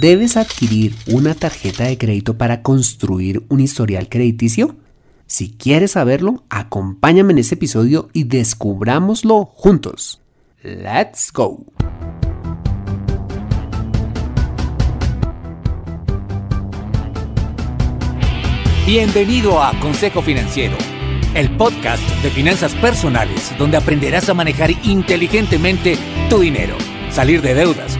¿Debes adquirir una tarjeta de crédito para construir un historial crediticio? Si quieres saberlo, acompáñame en este episodio y descubrámoslo juntos. ¡Let's go! Bienvenido a Consejo Financiero, el podcast de finanzas personales donde aprenderás a manejar inteligentemente tu dinero, salir de deudas,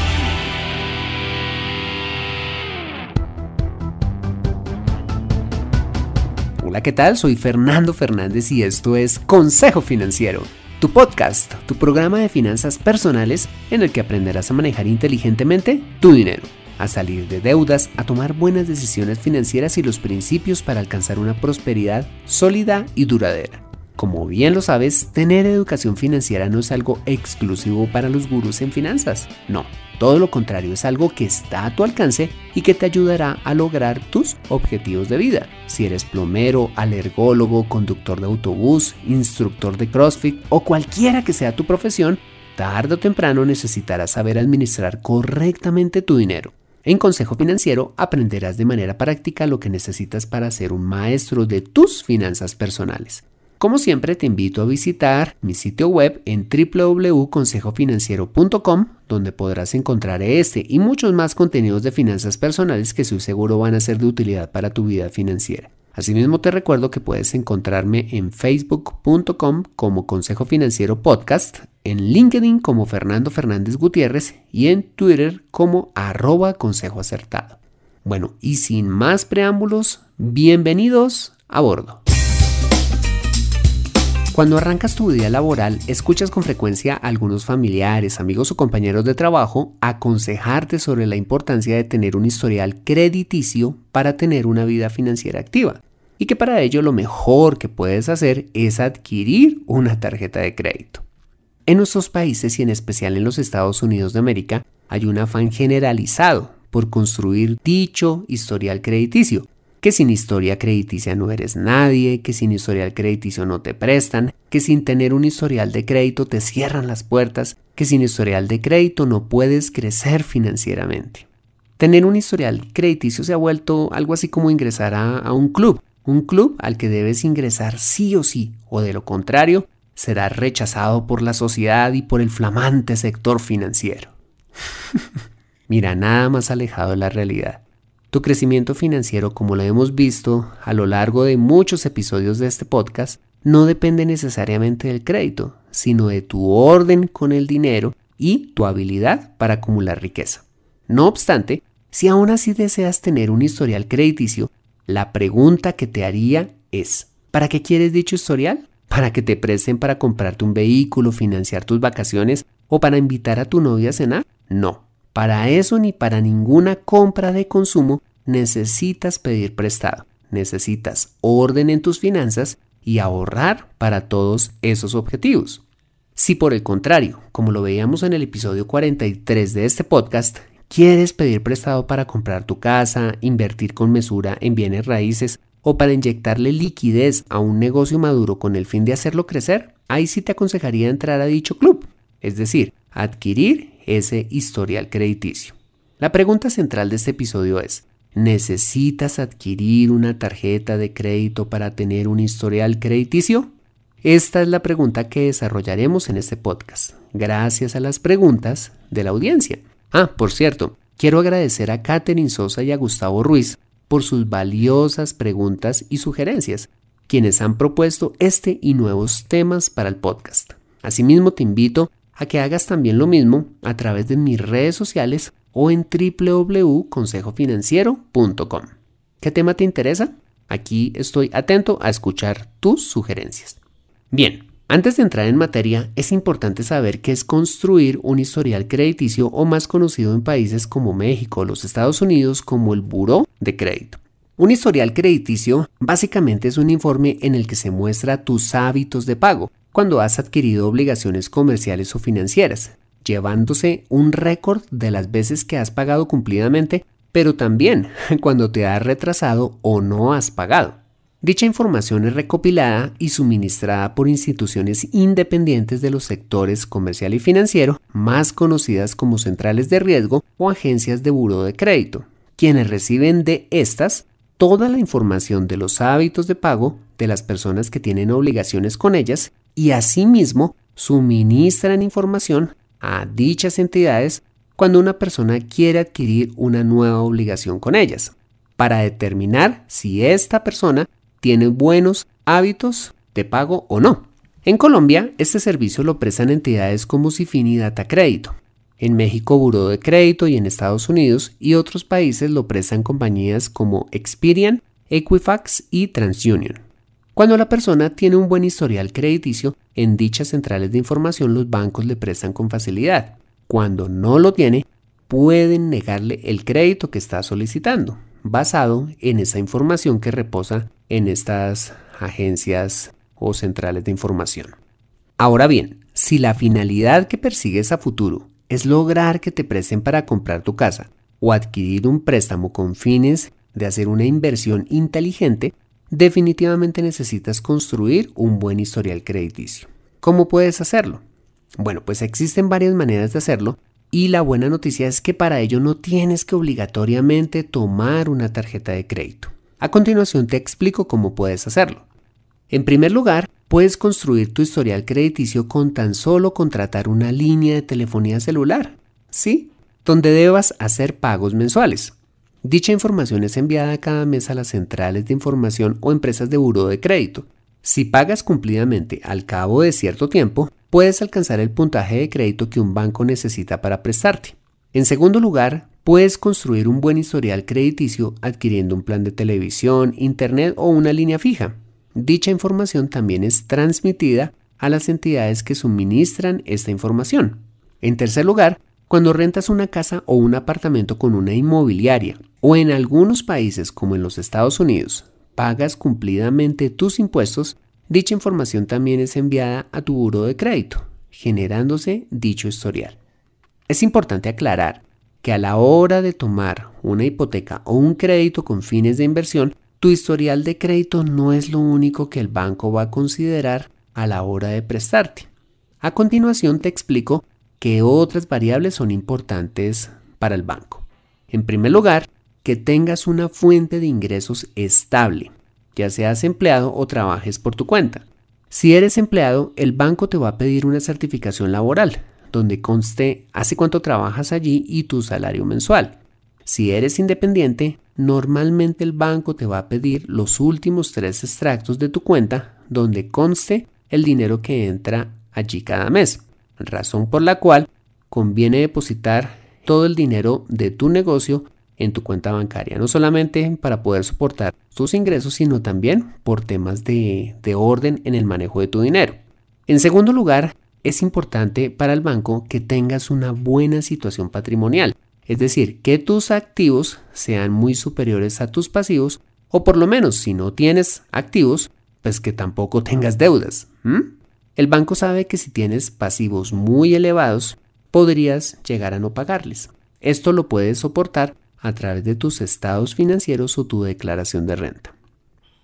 Hola, ¿qué tal? Soy Fernando Fernández y esto es Consejo Financiero, tu podcast, tu programa de finanzas personales en el que aprenderás a manejar inteligentemente tu dinero, a salir de deudas, a tomar buenas decisiones financieras y los principios para alcanzar una prosperidad sólida y duradera. Como bien lo sabes, tener educación financiera no es algo exclusivo para los gurús en finanzas. No, todo lo contrario es algo que está a tu alcance y que te ayudará a lograr tus objetivos de vida. Si eres plomero, alergólogo, conductor de autobús, instructor de CrossFit o cualquiera que sea tu profesión, tarde o temprano necesitarás saber administrar correctamente tu dinero. En Consejo Financiero aprenderás de manera práctica lo que necesitas para ser un maestro de tus finanzas personales. Como siempre, te invito a visitar mi sitio web en www.consejofinanciero.com, donde podrás encontrar este y muchos más contenidos de finanzas personales que soy seguro van a ser de utilidad para tu vida financiera. Asimismo, te recuerdo que puedes encontrarme en facebook.com como Consejo Financiero Podcast, en LinkedIn como Fernando Fernández Gutiérrez y en Twitter como arroba Consejo Acertado. Bueno, y sin más preámbulos, bienvenidos a bordo. Cuando arrancas tu vida laboral, escuchas con frecuencia a algunos familiares, amigos o compañeros de trabajo aconsejarte sobre la importancia de tener un historial crediticio para tener una vida financiera activa y que para ello lo mejor que puedes hacer es adquirir una tarjeta de crédito. En nuestros países y en especial en los Estados Unidos de América hay un afán generalizado por construir dicho historial crediticio que sin historia crediticia no eres nadie, que sin historial crediticio no te prestan, que sin tener un historial de crédito te cierran las puertas, que sin historial de crédito no puedes crecer financieramente. Tener un historial crediticio se ha vuelto algo así como ingresar a, un club, un club al que debes ingresar sí o sí, o de lo contrario, serás rechazado por la sociedad y por el flamante sector financiero. Mira, nada más alejado de la realidad. Tu crecimiento financiero, como lo hemos visto a lo largo de muchos episodios de este podcast, no depende necesariamente del crédito, sino de tu orden con el dinero y tu habilidad para acumular riqueza. No obstante, si aún así deseas tener un historial crediticio, la pregunta que te haría es, ¿para qué quieres dicho historial? ¿Para que te presten para comprarte un vehículo, financiar tus vacaciones o para invitar a tu novia a cenar? No, para eso ni para ninguna compra de consumo necesitas pedir prestado. Necesitas orden en tus finanzas y ahorrar para todos esos objetivos. Si por el contrario, como lo veíamos en el episodio 43 de este podcast, quieres pedir prestado para comprar tu casa, invertir con mesura en bienes raíces o para inyectarle liquidez a un negocio maduro con el fin de hacerlo crecer, ahí sí te aconsejaría entrar a dicho club, es decir, adquirir ese historial crediticio. La pregunta central de este episodio es, ¿necesitas adquirir una tarjeta de crédito para tener un historial crediticio? Esta es la pregunta que desarrollaremos en este podcast, gracias a las preguntas de la audiencia. Ah, por cierto, quiero agradecer a Catherine Sosa y a Gustavo Ruiz por sus valiosas preguntas y sugerencias, quienes han propuesto este y nuevos temas para el podcast. Asimismo, te invito a que hagas también lo mismo a través de mis redes sociales o en www.consejofinanciero.com. ¿Qué tema te interesa? Aquí estoy atento a escuchar tus sugerencias. Bien, antes de entrar en materia, es importante saber qué es construir un historial crediticio o más conocido en países como México o los Estados Unidos como el Buró de Crédito. Un historial crediticio básicamente es un informe en el que se muestra tus hábitos de pago, cuando has adquirido obligaciones comerciales o financieras, llevándose un récord de las veces que has pagado cumplidamente, pero también cuando te has retrasado o no has pagado. Dicha información es recopilada y suministrada por instituciones independientes de los sectores comercial y financiero, más conocidas como centrales de riesgo o agencias de buro de crédito, quienes reciben de estas toda la información de los hábitos de pago de las personas que tienen obligaciones con ellas y asimismo suministran información a dichas entidades cuando una persona quiere adquirir una nueva obligación con ellas, para determinar si esta persona tiene buenos hábitos de pago o no. En Colombia, este servicio lo prestan entidades como Cifini Data Crédito. En México, Buró de Crédito y en Estados Unidos y otros países lo prestan compañías como Experian, Equifax y TransUnion. Cuando la persona tiene un buen historial crediticio, en dichas centrales de información los bancos le prestan con facilidad. Cuando no lo tiene, pueden negarle el crédito que está solicitando, basado en esa información que reposa en estas agencias o centrales de información. Ahora bien, si la finalidad que persigues a futuro es lograr que te presten para comprar tu casa o adquirir un préstamo con fines de hacer una inversión inteligente, definitivamente necesitas construir un buen historial crediticio. ¿Cómo puedes hacerlo? Bueno, pues existen varias maneras de hacerlo y la buena noticia es que para ello no tienes que obligatoriamente tomar una tarjeta de crédito. A continuación te explico cómo puedes hacerlo. En primer lugar, puedes construir tu historial crediticio con tan solo contratar una línea de telefonía celular, ¿sí? Donde debas hacer pagos mensuales. Dicha información es enviada cada mes a las centrales de información o empresas de buro de crédito. Si pagas cumplidamente al cabo de cierto tiempo, puedes alcanzar el puntaje de crédito que un banco necesita para prestarte. En segundo lugar, puedes construir un buen historial crediticio adquiriendo un plan de televisión, internet o una línea fija. Dicha información también es transmitida a las entidades que suministran esta información. En tercer lugar, cuando rentas una casa o un apartamento con una inmobiliaria o en algunos países como en los Estados Unidos, pagas cumplidamente tus impuestos, dicha información también es enviada a tu buro de crédito, generándose dicho historial. Es importante aclarar que a la hora de tomar una hipoteca o un crédito con fines de inversión, tu historial de crédito no es lo único que el banco va a considerar a la hora de prestarte. A continuación te explico qué otras variables son importantes para el banco. En primer lugar, que tengas una fuente de ingresos estable, ya seas empleado o trabajes por tu cuenta. Si eres empleado, el banco te va a pedir una certificación laboral, donde conste hace cuánto trabajas allí y tu salario mensual. Si eres independiente, normalmente el banco te va a pedir los últimos tres extractos de tu cuenta, donde conste el dinero que entra allí cada mes razón por la cual conviene depositar todo el dinero de tu negocio en tu cuenta bancaria, no solamente para poder soportar tus ingresos, sino también por temas de, de orden en el manejo de tu dinero. En segundo lugar, es importante para el banco que tengas una buena situación patrimonial, es decir, que tus activos sean muy superiores a tus pasivos, o por lo menos si no tienes activos, pues que tampoco tengas deudas. El banco sabe que si tienes pasivos muy elevados, podrías llegar a no pagarles. Esto lo puedes soportar a través de tus estados financieros o tu declaración de renta.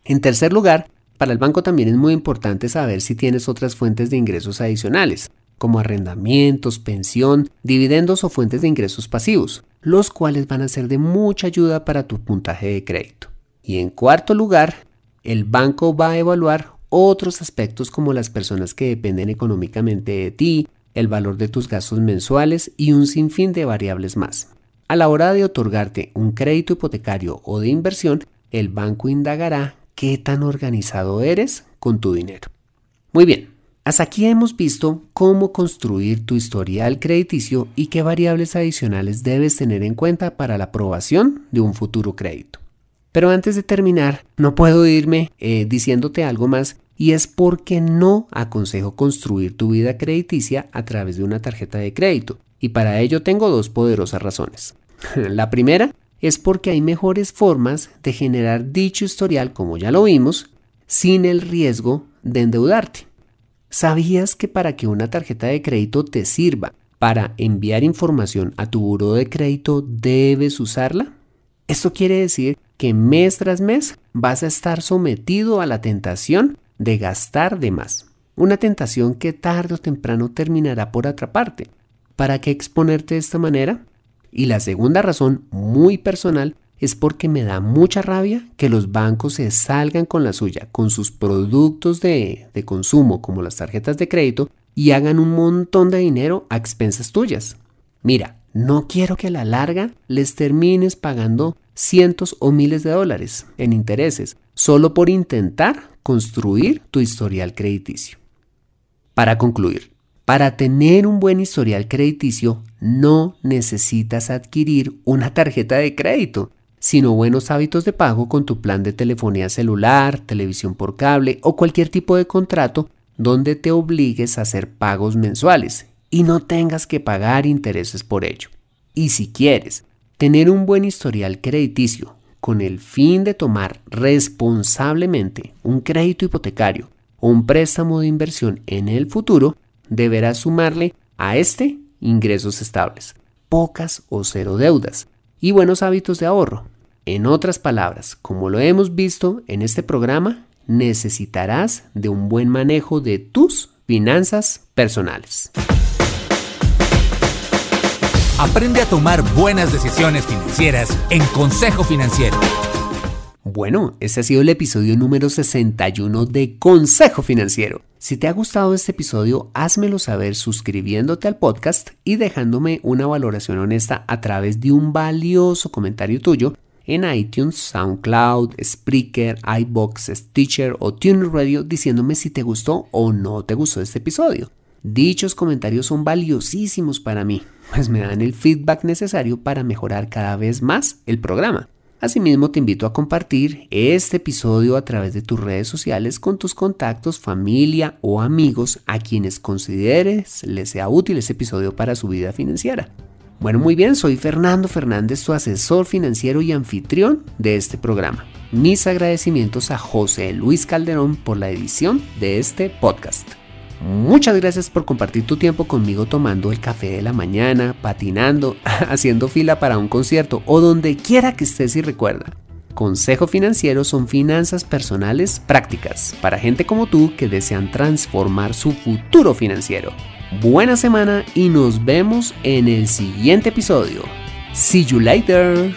En tercer lugar, para el banco también es muy importante saber si tienes otras fuentes de ingresos adicionales, como arrendamientos, pensión, dividendos o fuentes de ingresos pasivos, los cuales van a ser de mucha ayuda para tu puntaje de crédito. Y en cuarto lugar, el banco va a evaluar otros aspectos como las personas que dependen económicamente de ti, el valor de tus gastos mensuales y un sinfín de variables más. A la hora de otorgarte un crédito hipotecario o de inversión, el banco indagará qué tan organizado eres con tu dinero. Muy bien, hasta aquí hemos visto cómo construir tu historial crediticio y qué variables adicionales debes tener en cuenta para la aprobación de un futuro crédito. Pero antes de terminar, no puedo irme eh, diciéndote algo más y es porque no aconsejo construir tu vida crediticia a través de una tarjeta de crédito. Y para ello tengo dos poderosas razones. La primera es porque hay mejores formas de generar dicho historial, como ya lo vimos, sin el riesgo de endeudarte. ¿Sabías que para que una tarjeta de crédito te sirva para enviar información a tu buro de crédito debes usarla? Esto quiere decir que mes tras mes vas a estar sometido a la tentación de gastar de más. Una tentación que tarde o temprano terminará por atraparte. ¿Para qué exponerte de esta manera? Y la segunda razón, muy personal, es porque me da mucha rabia que los bancos se salgan con la suya, con sus productos de, de, consumo como las tarjetas de crédito y hagan un montón de dinero a expensas tuyas. Mira, no quiero que a la larga les termines pagando cientos o miles de dólares en intereses solo por intentar construir tu historial crediticio. Para concluir, para tener un buen historial crediticio no necesitas adquirir una tarjeta de crédito, sino buenos hábitos de pago con tu plan de telefonía celular, televisión por cable o cualquier tipo de contrato donde te obligues a hacer pagos mensuales y no tengas que pagar intereses por ello. Y si quieres tener un buen historial crediticio con el fin de tomar responsablemente un crédito hipotecario o un préstamo de inversión en el futuro, deberás sumarle a este ingresos estables, pocas o cero deudas y buenos hábitos de ahorro. En otras palabras, como lo hemos visto en este programa, necesitarás de un buen manejo de tus finanzas personales. Aprende a tomar buenas decisiones financieras en Consejo Financiero. Bueno, ese ha sido el episodio número 61 de Consejo Financiero. Si te ha gustado este episodio, házmelo saber suscribiéndote al podcast y dejándome una valoración honesta a través de un valioso comentario tuyo en iTunes, SoundCloud, Spreaker, iBox, Stitcher o TuneRadio Radio diciéndome si te gustó o no te gustó este episodio. Dichos comentarios son valiosísimos para mí, pues me dan el feedback necesario para mejorar cada vez más el programa. Asimismo, te invito a compartir este episodio a través de tus redes sociales con tus contactos, familia o amigos a quienes consideres les sea útil este episodio para su vida financiera. Bueno, muy bien, soy Fernando Fernández, tu asesor financiero y anfitrión de este programa. Mis agradecimientos a José Luis Calderón por la edición de este podcast. Muchas gracias por compartir tu tiempo conmigo tomando el café de la mañana, patinando, haciendo fila para un concierto o donde quiera que estés y recuerda. Consejo Financiero son finanzas personales prácticas para gente como tú que desean transformar su futuro financiero. Buena semana y nos vemos en el siguiente episodio. See you later.